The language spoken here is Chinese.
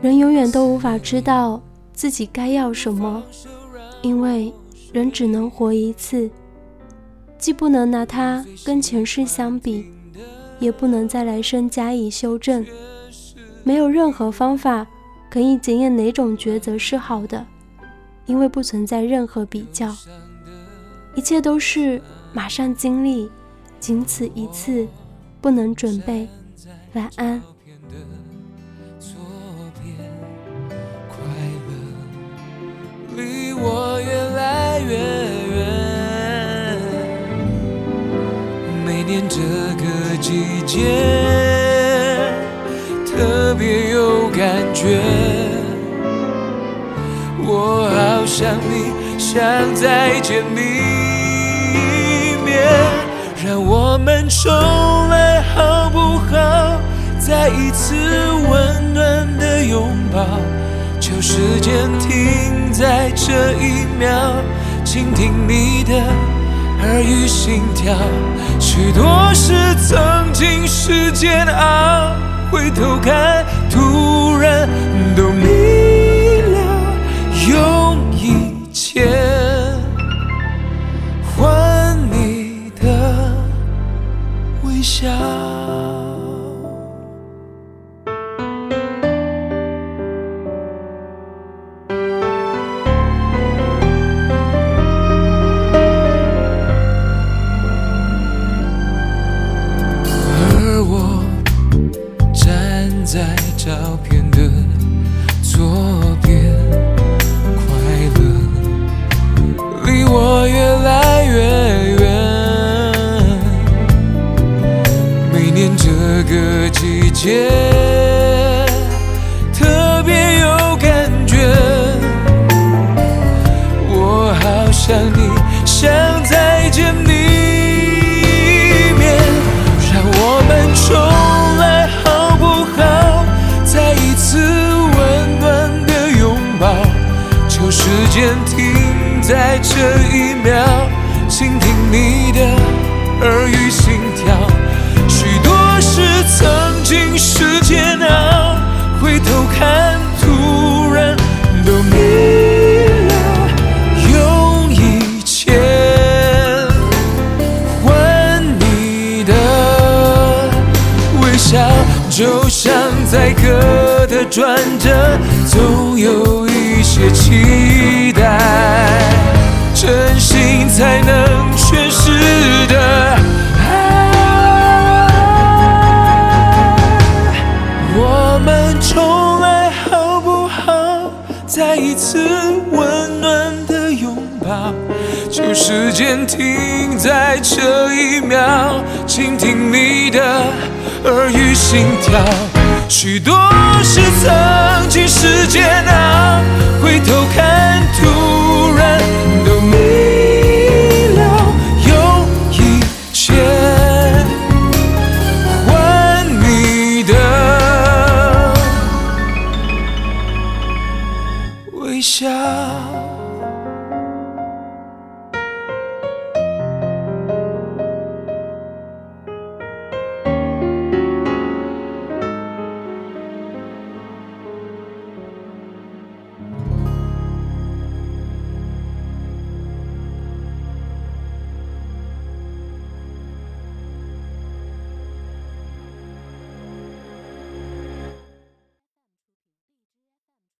人永远都无法知道自己该要什么，因为人只能活一次，既不能拿它跟前世相比，也不能在来生加以修正。没有任何方法可以检验哪种抉择是好的，因为不存在任何比较，一切都是马上经历，仅此一次，不能准备。晚安。这个季节。特别有感觉，我好想你，想再见你一面，让我们重来好不好？再一次温暖的拥抱，求时间停在这一秒，倾听你的耳语心跳，许多事曾经是煎熬。回头看，突然都明了，用一切换你的微笑。特别有感觉，我好想你，想再见你一面，让我们重来好不好？再一次温暖的拥抱，就时间停在这一秒，倾听你的耳语心跳。许多事曾尽是煎熬，回头看，突然都明了，用一切换你的微笑，就像在歌的转折，总有一些期时间停在这一秒倾听你的耳语心跳。许多事曾经是煎熬回头看突然都没了用一切换你的。微笑。